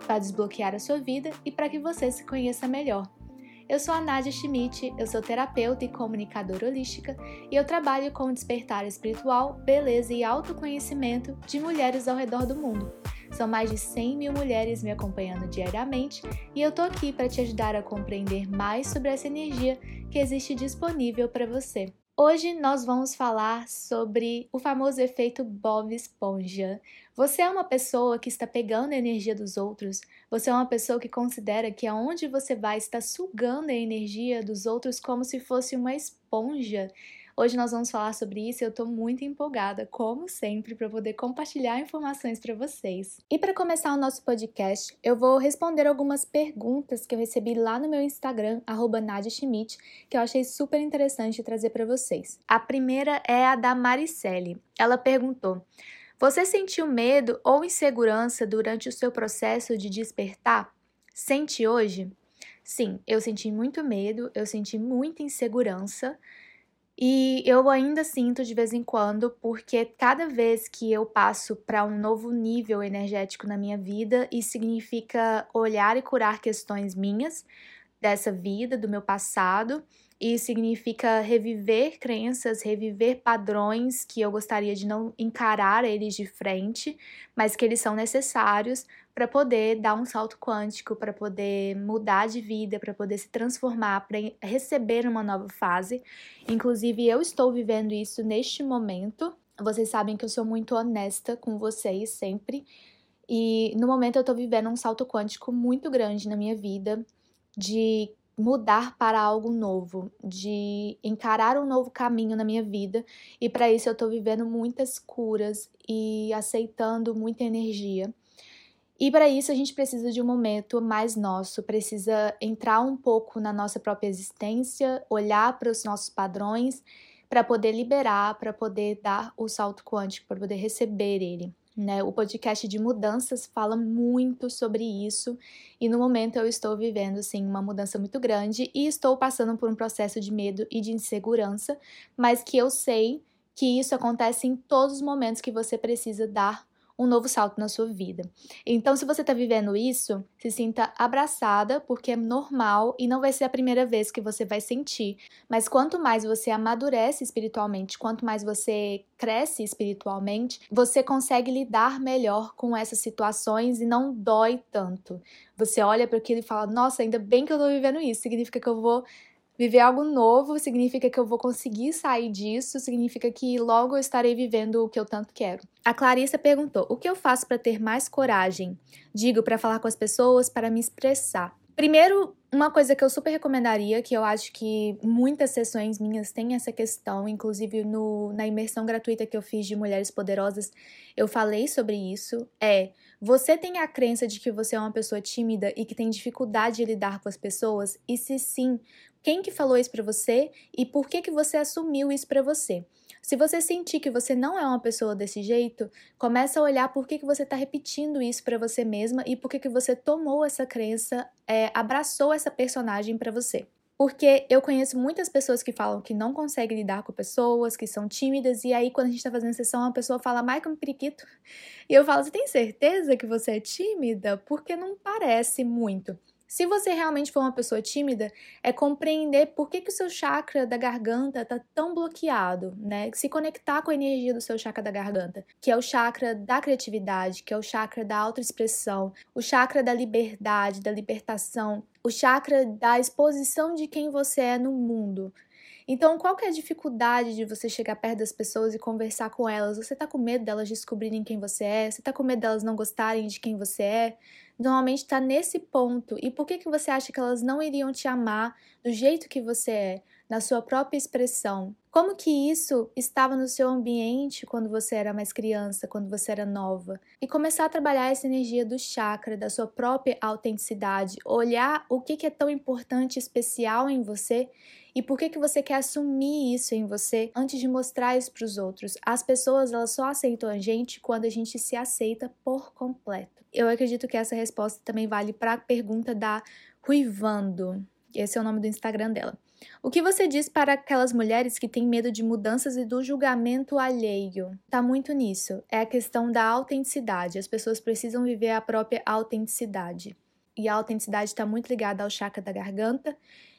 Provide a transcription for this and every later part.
para desbloquear a sua vida e para que você se conheça melhor. Eu sou a Nadia Schmidt, eu sou terapeuta e comunicadora holística e eu trabalho com o despertar espiritual, beleza e autoconhecimento de mulheres ao redor do mundo. São mais de 100 mil mulheres me acompanhando diariamente e eu tô aqui para te ajudar a compreender mais sobre essa energia que existe disponível para você. Hoje nós vamos falar sobre o famoso efeito Bob Esponja. Você é uma pessoa que está pegando a energia dos outros, você é uma pessoa que considera que aonde você vai está sugando a energia dos outros como se fosse uma esponja. Hoje nós vamos falar sobre isso e eu estou muito empolgada, como sempre, para poder compartilhar informações para vocês. E para começar o nosso podcast, eu vou responder algumas perguntas que eu recebi lá no meu Instagram, @nadiaschmidt, que eu achei super interessante trazer para vocês. A primeira é a da Maricele. Ela perguntou: Você sentiu medo ou insegurança durante o seu processo de despertar? Sente hoje? Sim, eu senti muito medo, eu senti muita insegurança. E eu ainda sinto de vez em quando, porque cada vez que eu passo para um novo nível energético na minha vida, isso significa olhar e curar questões minhas, dessa vida, do meu passado, e significa reviver crenças, reviver padrões que eu gostaria de não encarar eles de frente, mas que eles são necessários para poder dar um salto quântico, para poder mudar de vida, para poder se transformar, para receber uma nova fase. Inclusive, eu estou vivendo isso neste momento. Vocês sabem que eu sou muito honesta com vocês sempre. E no momento eu estou vivendo um salto quântico muito grande na minha vida, de mudar para algo novo, de encarar um novo caminho na minha vida. E para isso eu estou vivendo muitas curas e aceitando muita energia. E para isso a gente precisa de um momento mais nosso, precisa entrar um pouco na nossa própria existência, olhar para os nossos padrões, para poder liberar, para poder dar o salto quântico, para poder receber ele. Né? O podcast de mudanças fala muito sobre isso e no momento eu estou vivendo sim uma mudança muito grande e estou passando por um processo de medo e de insegurança, mas que eu sei que isso acontece em todos os momentos que você precisa dar um novo salto na sua vida. Então, se você está vivendo isso, se sinta abraçada, porque é normal e não vai ser a primeira vez que você vai sentir. Mas quanto mais você amadurece espiritualmente, quanto mais você cresce espiritualmente, você consegue lidar melhor com essas situações e não dói tanto. Você olha para aquilo e fala: Nossa, ainda bem que eu estou vivendo isso, significa que eu vou Viver algo novo significa que eu vou conseguir sair disso, significa que logo eu estarei vivendo o que eu tanto quero. A Clarissa perguntou: o que eu faço para ter mais coragem? Digo para falar com as pessoas, para me expressar. Primeiro, uma coisa que eu super recomendaria, que eu acho que muitas sessões minhas têm essa questão, inclusive no, na imersão gratuita que eu fiz de Mulheres Poderosas, eu falei sobre isso, é você tem a crença de que você é uma pessoa tímida e que tem dificuldade de lidar com as pessoas? E se sim, quem que falou isso para você e por que que você assumiu isso para você? Se você sentir que você não é uma pessoa desse jeito, começa a olhar por que, que você está repetindo isso para você mesma e por que, que você tomou essa crença, é, abraçou essa personagem para você. Porque eu conheço muitas pessoas que falam que não conseguem lidar com pessoas, que são tímidas, e aí quando a gente tá fazendo sessão, a pessoa fala, Michael, periquito. E eu falo, você tem certeza que você é tímida? Porque não parece muito. Se você realmente for uma pessoa tímida, é compreender por que, que o seu chakra da garganta está tão bloqueado, né? Se conectar com a energia do seu chakra da garganta, que é o chakra da criatividade, que é o chakra da autoexpressão, o chakra da liberdade, da libertação, o chakra da exposição de quem você é no mundo. Então, qual que é a dificuldade de você chegar perto das pessoas e conversar com elas? Você tá com medo delas descobrirem quem você é? Você tá com medo delas não gostarem de quem você é? Normalmente tá nesse ponto. E por que que você acha que elas não iriam te amar do jeito que você é? na sua própria expressão. Como que isso estava no seu ambiente quando você era mais criança, quando você era nova? E começar a trabalhar essa energia do chakra, da sua própria autenticidade, olhar o que, é tão importante, especial em você e por que, que você quer assumir isso em você antes de mostrar isso para os outros. As pessoas elas só aceitam a gente quando a gente se aceita por completo. Eu acredito que essa resposta também vale para a pergunta da Ruivando. Esse é o nome do Instagram dela. O que você diz para aquelas mulheres que têm medo de mudanças e do julgamento alheio? Tá muito nisso. É a questão da autenticidade. As pessoas precisam viver a própria autenticidade. E a autenticidade está muito ligada ao chakra da garganta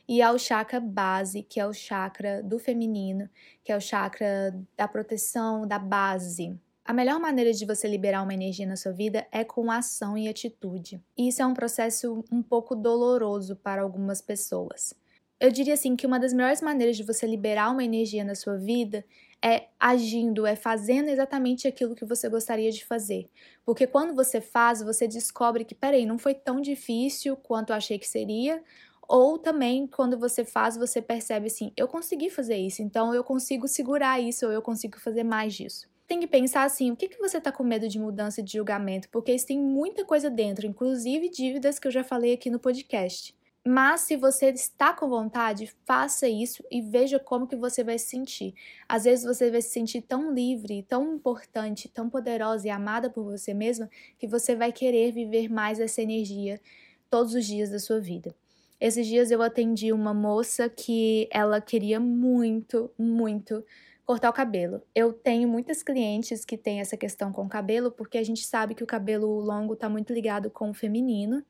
e ao chakra base, que é o chakra do feminino, que é o chakra da proteção, da base. A melhor maneira de você liberar uma energia na sua vida é com ação e atitude. E isso é um processo um pouco doloroso para algumas pessoas eu diria assim que uma das melhores maneiras de você liberar uma energia na sua vida é agindo, é fazendo exatamente aquilo que você gostaria de fazer. Porque quando você faz, você descobre que, peraí, não foi tão difícil quanto eu achei que seria. Ou também, quando você faz, você percebe assim: eu consegui fazer isso, então eu consigo segurar isso, ou eu consigo fazer mais disso. Tem que pensar assim: o que, que você está com medo de mudança de julgamento? Porque isso tem muita coisa dentro, inclusive dívidas que eu já falei aqui no podcast. Mas se você está com vontade, faça isso e veja como que você vai se sentir. Às vezes você vai se sentir tão livre, tão importante, tão poderosa e amada por você mesma que você vai querer viver mais essa energia todos os dias da sua vida. Esses dias eu atendi uma moça que ela queria muito, muito cortar o cabelo. Eu tenho muitas clientes que têm essa questão com o cabelo porque a gente sabe que o cabelo longo está muito ligado com o feminino,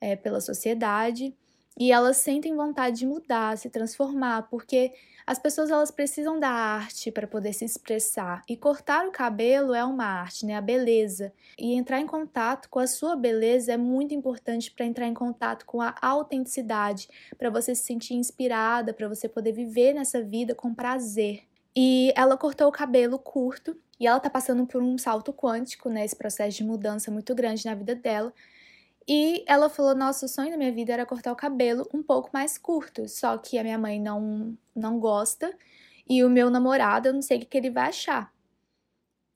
é, pela sociedade e elas sentem vontade de mudar, se transformar, porque as pessoas elas precisam da arte para poder se expressar. E cortar o cabelo é uma arte, né? A beleza. E entrar em contato com a sua beleza é muito importante para entrar em contato com a autenticidade, para você se sentir inspirada, para você poder viver nessa vida com prazer. E ela cortou o cabelo curto e ela tá passando por um salto quântico, né? Esse processo de mudança muito grande na vida dela. E ela falou: Nossa, o sonho da minha vida era cortar o cabelo um pouco mais curto. Só que a minha mãe não, não gosta. E o meu namorado, eu não sei o que ele vai achar.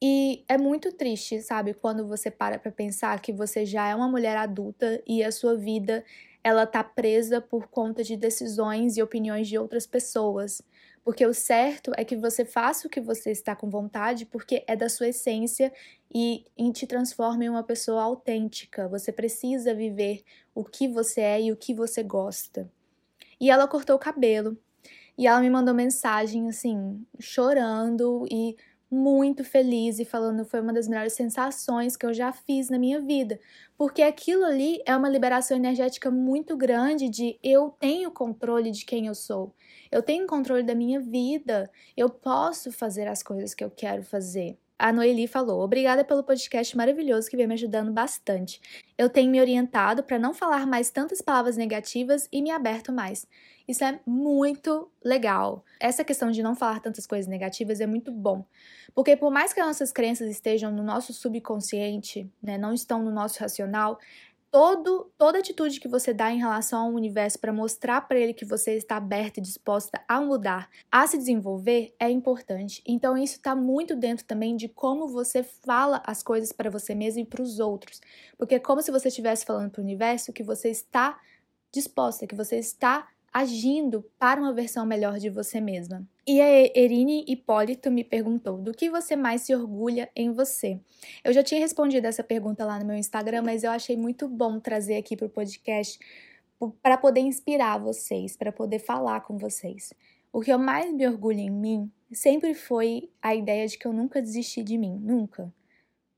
E é muito triste, sabe, quando você para pra pensar que você já é uma mulher adulta e a sua vida ela tá presa por conta de decisões e opiniões de outras pessoas. Porque o certo é que você faça o que você está com vontade, porque é da sua essência e, te transforma em uma pessoa autêntica. Você precisa viver o que você é e o que você gosta. E ela cortou o cabelo. E ela me mandou mensagem assim, chorando e muito feliz e falando foi uma das melhores sensações que eu já fiz na minha vida, porque aquilo ali é uma liberação energética muito grande de eu tenho controle de quem eu sou. Eu tenho controle da minha vida. Eu posso fazer as coisas que eu quero fazer. A Noeli falou: Obrigada pelo podcast maravilhoso que vem me ajudando bastante. Eu tenho me orientado para não falar mais tantas palavras negativas e me aberto mais. Isso é muito legal. Essa questão de não falar tantas coisas negativas é muito bom. Porque por mais que as nossas crenças estejam no nosso subconsciente, né, não estão no nosso racional, todo, toda atitude que você dá em relação ao universo para mostrar para ele que você está aberta e disposta a mudar, a se desenvolver, é importante. Então, isso está muito dentro também de como você fala as coisas para você mesmo e para os outros. Porque é como se você estivesse falando para o universo que você está disposta, que você está agindo para uma versão melhor de você mesma. E a Erine Hipólito me perguntou: do que você mais se orgulha em você? Eu já tinha respondido essa pergunta lá no meu Instagram, mas eu achei muito bom trazer aqui para o podcast para poder inspirar vocês, para poder falar com vocês. O que eu mais me orgulho em mim sempre foi a ideia de que eu nunca desisti de mim, nunca,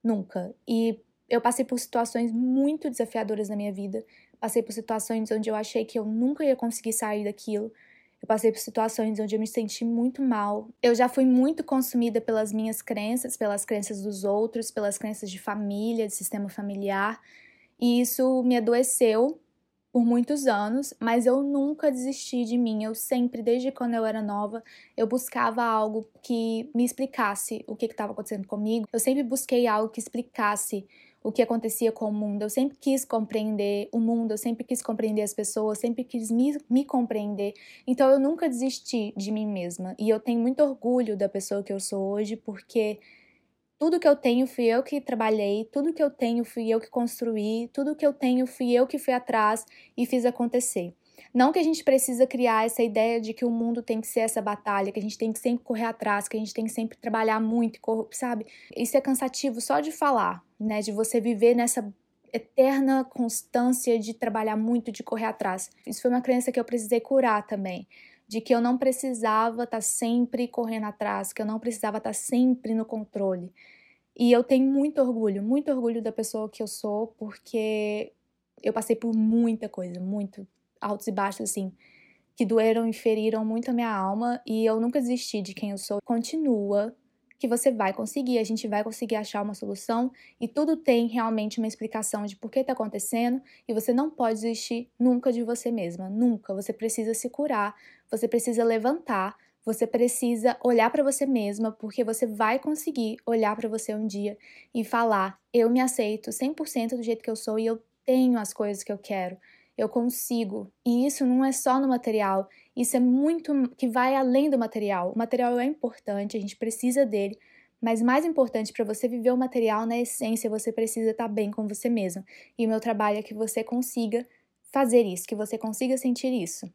nunca. E eu passei por situações muito desafiadoras na minha vida, passei por situações onde eu achei que eu nunca ia conseguir sair daquilo. Eu passei por situações onde eu me senti muito mal. Eu já fui muito consumida pelas minhas crenças, pelas crenças dos outros, pelas crenças de família, de sistema familiar. E isso me adoeceu por muitos anos, mas eu nunca desisti de mim. Eu sempre, desde quando eu era nova, eu buscava algo que me explicasse o que estava acontecendo comigo. Eu sempre busquei algo que explicasse o que acontecia com o mundo. Eu sempre quis compreender o mundo, eu sempre quis compreender as pessoas, sempre quis me, me compreender. Então eu nunca desisti de mim mesma. E eu tenho muito orgulho da pessoa que eu sou hoje, porque tudo que eu tenho fui eu que trabalhei, tudo que eu tenho fui eu que construí, tudo que eu tenho fui eu que fui atrás e fiz acontecer. Não que a gente precisa criar essa ideia de que o mundo tem que ser essa batalha, que a gente tem que sempre correr atrás, que a gente tem que sempre trabalhar muito, sabe? Isso é cansativo só de falar, né? De você viver nessa eterna constância de trabalhar muito, de correr atrás. Isso foi uma crença que eu precisei curar também de que eu não precisava estar tá sempre correndo atrás, que eu não precisava estar tá sempre no controle. E eu tenho muito orgulho, muito orgulho da pessoa que eu sou, porque eu passei por muita coisa, muito altos e baixos assim, que doeram e feriram muito a minha alma, e eu nunca desisti de quem eu sou. Continua que você vai conseguir, a gente vai conseguir achar uma solução e tudo tem realmente uma explicação de por que está acontecendo e você não pode desistir nunca de você mesma, nunca. Você precisa se curar, você precisa levantar, você precisa olhar para você mesma, porque você vai conseguir olhar para você um dia e falar: eu me aceito 100% do jeito que eu sou e eu tenho as coisas que eu quero eu consigo. E isso não é só no material, isso é muito que vai além do material. O material é importante, a gente precisa dele, mas mais importante para você viver o material na essência, você precisa estar tá bem com você mesmo. E o meu trabalho é que você consiga fazer isso, que você consiga sentir isso.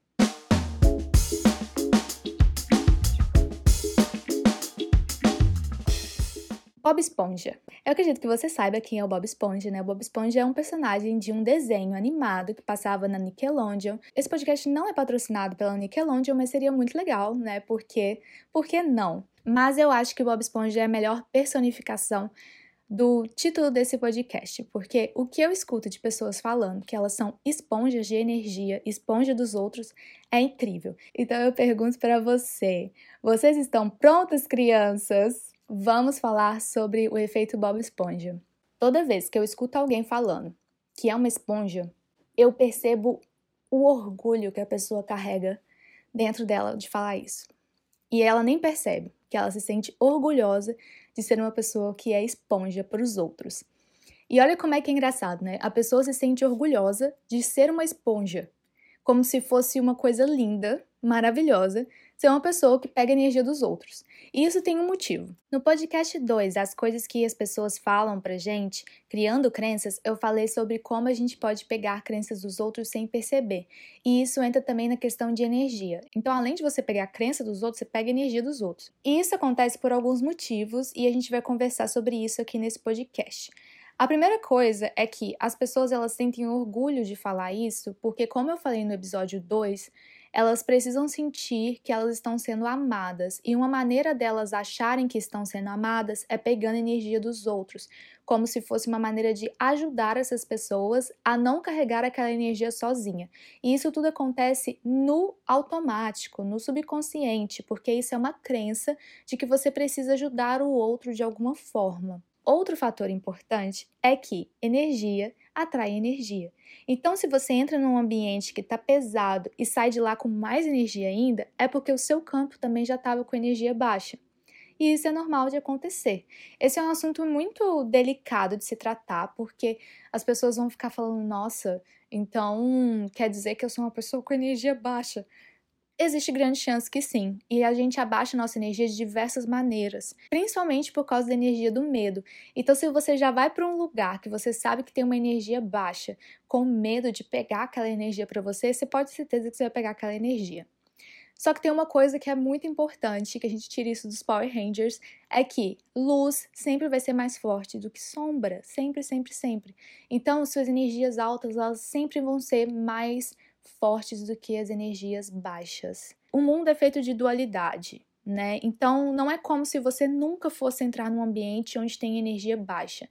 Bob Esponja. Eu acredito que você saiba quem é o Bob Esponja, né? O Bob Esponja é um personagem de um desenho animado que passava na Nickelodeon. Esse podcast não é patrocinado pela Nickelodeon, mas seria muito legal, né? Porque, por que não? Mas eu acho que o Bob Esponja é a melhor personificação do título desse podcast, porque o que eu escuto de pessoas falando que elas são esponjas de energia, esponja dos outros, é incrível. Então eu pergunto para você: vocês estão prontas, crianças? Vamos falar sobre o efeito Bob Esponja. Toda vez que eu escuto alguém falando que é uma esponja, eu percebo o orgulho que a pessoa carrega dentro dela de falar isso. E ela nem percebe que ela se sente orgulhosa de ser uma pessoa que é esponja para os outros. E olha como é que é engraçado, né? A pessoa se sente orgulhosa de ser uma esponja, como se fosse uma coisa linda, maravilhosa, ser uma pessoa que pega a energia dos outros. E isso tem um motivo. No podcast 2, As Coisas que as Pessoas Falam pra Gente, Criando Crenças, eu falei sobre como a gente pode pegar crenças dos outros sem perceber. E isso entra também na questão de energia. Então, além de você pegar a crença dos outros, você pega a energia dos outros. E isso acontece por alguns motivos e a gente vai conversar sobre isso aqui nesse podcast. A primeira coisa é que as pessoas elas sentem orgulho de falar isso, porque como eu falei no episódio 2, elas precisam sentir que elas estão sendo amadas, e uma maneira delas acharem que estão sendo amadas é pegando energia dos outros, como se fosse uma maneira de ajudar essas pessoas a não carregar aquela energia sozinha. E isso tudo acontece no automático, no subconsciente, porque isso é uma crença de que você precisa ajudar o outro de alguma forma. Outro fator importante é que energia atrai energia. Então, se você entra num ambiente que está pesado e sai de lá com mais energia ainda, é porque o seu campo também já estava com energia baixa. E isso é normal de acontecer. Esse é um assunto muito delicado de se tratar, porque as pessoas vão ficar falando: nossa, então quer dizer que eu sou uma pessoa com energia baixa. Existe grande chance que sim, e a gente abaixa nossa energia de diversas maneiras, principalmente por causa da energia do medo. Então, se você já vai para um lugar que você sabe que tem uma energia baixa, com medo de pegar aquela energia para você, você pode ter certeza que você vai pegar aquela energia. Só que tem uma coisa que é muito importante, que a gente tira isso dos Power Rangers, é que luz sempre vai ser mais forte do que sombra, sempre, sempre, sempre. Então, suas energias altas, elas sempre vão ser mais fortes do que as energias baixas. O mundo é feito de dualidade, né? Então não é como se você nunca fosse entrar num ambiente onde tem energia baixa.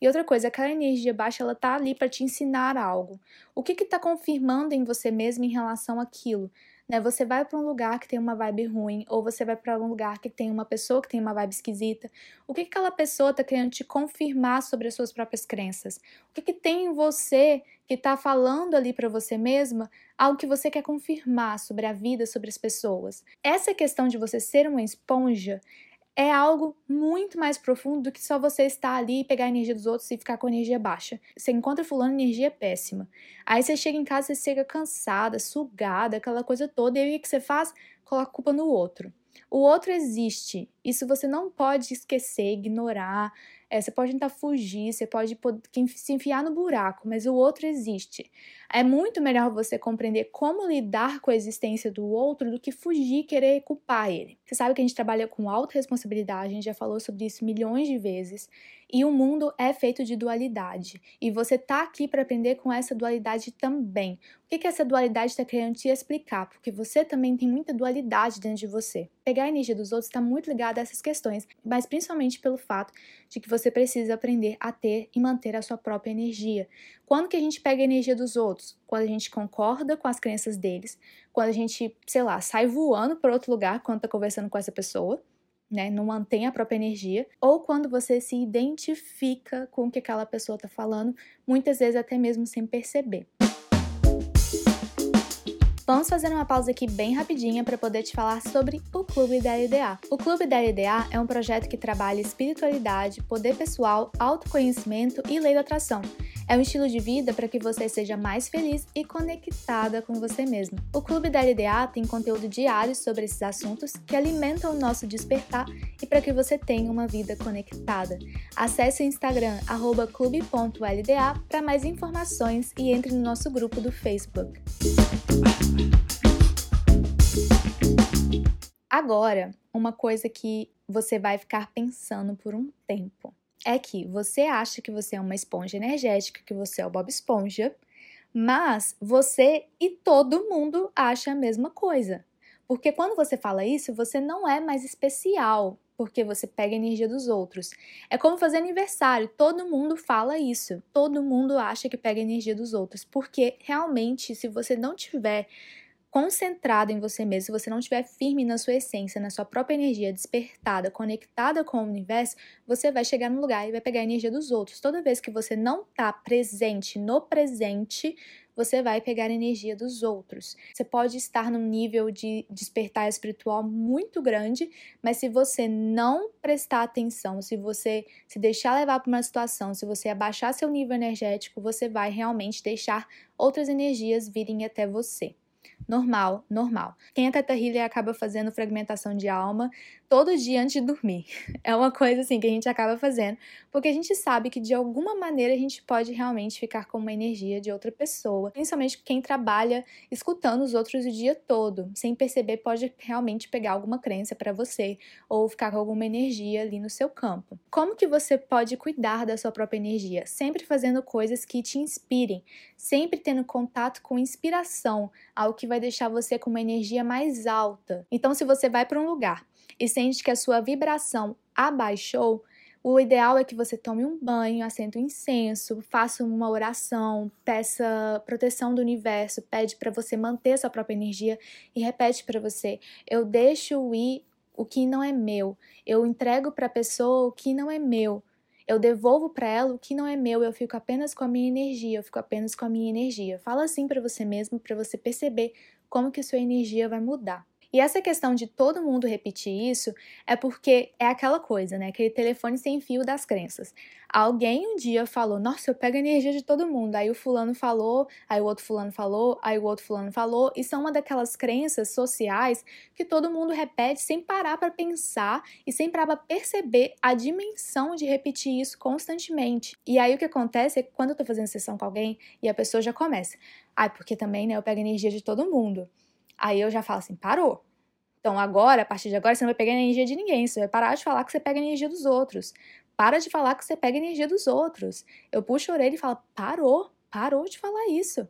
E outra coisa, aquela energia baixa ela tá ali para te ensinar algo. O que está confirmando em você mesmo em relação àquilo? Né? Você vai para um lugar que tem uma vibe ruim, ou você vai para um lugar que tem uma pessoa que tem uma vibe esquisita. O que, que aquela pessoa está querendo te confirmar sobre as suas próprias crenças? O que, que tem em você que está falando ali para você mesma algo que você quer confirmar sobre a vida, sobre as pessoas? Essa questão de você ser uma esponja é algo muito mais profundo do que só você estar ali e pegar a energia dos outros e ficar com a energia baixa. Você encontra fulano energia péssima. Aí você chega em casa, você chega cansada, sugada, aquela coisa toda, e aí o que você faz? Coloca a culpa no outro. O outro existe. Isso você não pode esquecer, ignorar. É, você pode tentar fugir, você pode se enfiar no buraco, mas o outro existe. É muito melhor você compreender como lidar com a existência do outro do que fugir e querer culpar ele. Você sabe que a gente trabalha com autorresponsabilidade, a gente já falou sobre isso milhões de vezes, e o mundo é feito de dualidade. E você tá aqui para aprender com essa dualidade também. O que, que essa dualidade está querendo te explicar? Porque você também tem muita dualidade dentro de você. Pegar a energia dos outros está muito ligado a essas questões, mas principalmente pelo fato de que você precisa aprender a ter e manter a sua própria energia. Quando que a gente pega a energia dos outros? Quando a gente concorda com as crenças deles, quando a gente, sei lá, sai voando para outro lugar quando está conversando com essa pessoa né, não mantém a própria energia, ou quando você se identifica com o que aquela pessoa está falando, muitas vezes até mesmo sem perceber. Vamos fazer uma pausa aqui bem rapidinha para poder te falar sobre o Clube da LDA. O Clube da LDA é um projeto que trabalha espiritualidade, poder pessoal, autoconhecimento e lei da atração. É um estilo de vida para que você seja mais feliz e conectada com você mesmo. O Clube da LDA tem conteúdo diário sobre esses assuntos que alimentam o nosso despertar e para que você tenha uma vida conectada. Acesse o Instagram clube.lda para mais informações e entre no nosso grupo do Facebook. Agora, uma coisa que você vai ficar pensando por um tempo é que você acha que você é uma esponja energética, que você é o Bob Esponja, mas você e todo mundo acha a mesma coisa. Porque quando você fala isso, você não é mais especial, porque você pega a energia dos outros. É como fazer aniversário, todo mundo fala isso. Todo mundo acha que pega a energia dos outros, porque realmente se você não tiver concentrado em você mesmo, se você não estiver firme na sua essência, na sua própria energia, despertada, conectada com o universo, você vai chegar no lugar e vai pegar a energia dos outros. Toda vez que você não está presente no presente, você vai pegar a energia dos outros. Você pode estar num nível de despertar espiritual muito grande, mas se você não prestar atenção, se você se deixar levar para uma situação, se você abaixar seu nível energético, você vai realmente deixar outras energias virem até você normal, normal. Quem é Teta Healer acaba fazendo fragmentação de alma todo dia antes de dormir. É uma coisa assim que a gente acaba fazendo, porque a gente sabe que de alguma maneira a gente pode realmente ficar com uma energia de outra pessoa, principalmente quem trabalha escutando os outros o dia todo, sem perceber pode realmente pegar alguma crença para você ou ficar com alguma energia ali no seu campo. Como que você pode cuidar da sua própria energia? Sempre fazendo coisas que te inspirem, sempre tendo contato com inspiração, que vai deixar você com uma energia mais alta. Então, se você vai para um lugar e sente que a sua vibração abaixou, o ideal é que você tome um banho, acenda um incenso, faça uma oração, peça proteção do universo, pede para você manter sua própria energia e repete para você: eu deixo ir o que não é meu, eu entrego para a pessoa o que não é meu. Eu devolvo para ela o que não é meu, eu fico apenas com a minha energia, eu fico apenas com a minha energia. Fala assim para você mesmo, para você perceber como que sua energia vai mudar. E essa questão de todo mundo repetir isso é porque é aquela coisa, né? Aquele telefone sem fio das crenças. Alguém um dia falou: Nossa, eu pego a energia de todo mundo. Aí o fulano falou, aí o outro fulano falou, aí o outro fulano falou. E são uma daquelas crenças sociais que todo mundo repete sem parar para pensar e sem parar para perceber a dimensão de repetir isso constantemente. E aí o que acontece é que quando eu tô fazendo sessão com alguém e a pessoa já começa: Ai, ah, porque também, né? Eu pego a energia de todo mundo. Aí eu já falo assim, parou. Então agora, a partir de agora, você não vai pegar energia de ninguém. Você vai parar de falar que você pega energia dos outros. Para de falar que você pega energia dos outros. Eu puxo a orelha e falo, parou, parou de falar isso.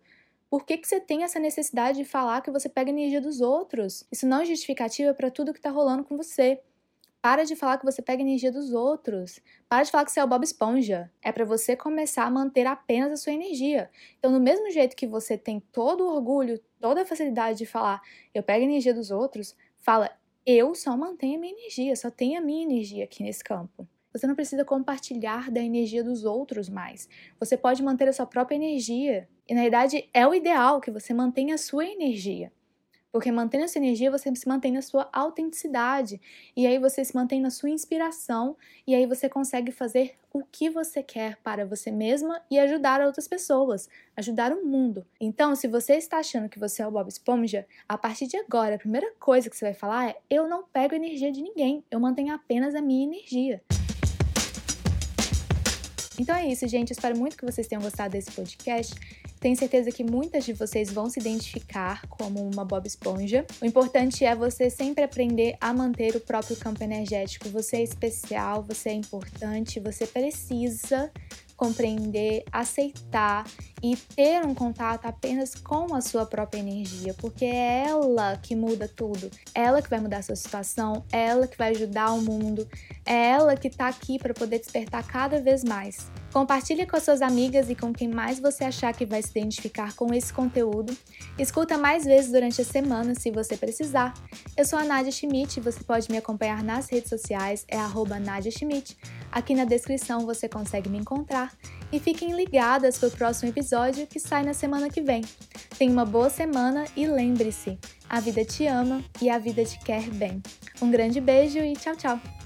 Por que, que você tem essa necessidade de falar que você pega energia dos outros? Isso não é justificativa para tudo que tá rolando com você. Para de falar que você pega energia dos outros. Para de falar que você é o Bob Esponja. É para você começar a manter apenas a sua energia. Então, do mesmo jeito que você tem todo o orgulho, toda a facilidade de falar, eu pego a energia dos outros, fala, eu só mantenho a minha energia, só tenho a minha energia aqui nesse campo. Você não precisa compartilhar da energia dos outros mais. Você pode manter a sua própria energia. E na verdade é o ideal que você mantenha a sua energia. Porque mantendo essa energia, você se mantém na sua autenticidade. E aí você se mantém na sua inspiração. E aí você consegue fazer o que você quer para você mesma e ajudar outras pessoas, ajudar o mundo. Então, se você está achando que você é o Bob Esponja, a partir de agora, a primeira coisa que você vai falar é: eu não pego energia de ninguém, eu mantenho apenas a minha energia. Então é isso, gente. espero muito que vocês tenham gostado desse podcast. Tenho certeza que muitas de vocês vão se identificar como uma Bob Esponja. O importante é você sempre aprender a manter o próprio campo energético. Você é especial, você é importante, você precisa compreender, aceitar e ter um contato apenas com a sua própria energia, porque é ela que muda tudo. Ela que vai mudar a sua situação, ela que vai ajudar o mundo, é ela que está aqui para poder despertar cada vez mais. Compartilhe com as suas amigas e com quem mais você achar que vai se identificar com esse conteúdo. Escuta mais vezes durante a semana se você precisar. Eu sou a Nadia Schmidt e você pode me acompanhar nas redes sociais, é arroba Nadia Schmidt. Aqui na descrição você consegue me encontrar. E fiquem ligadas para o próximo episódio que sai na semana que vem. Tenha uma boa semana e lembre-se: a vida te ama e a vida te quer bem. Um grande beijo e tchau, tchau!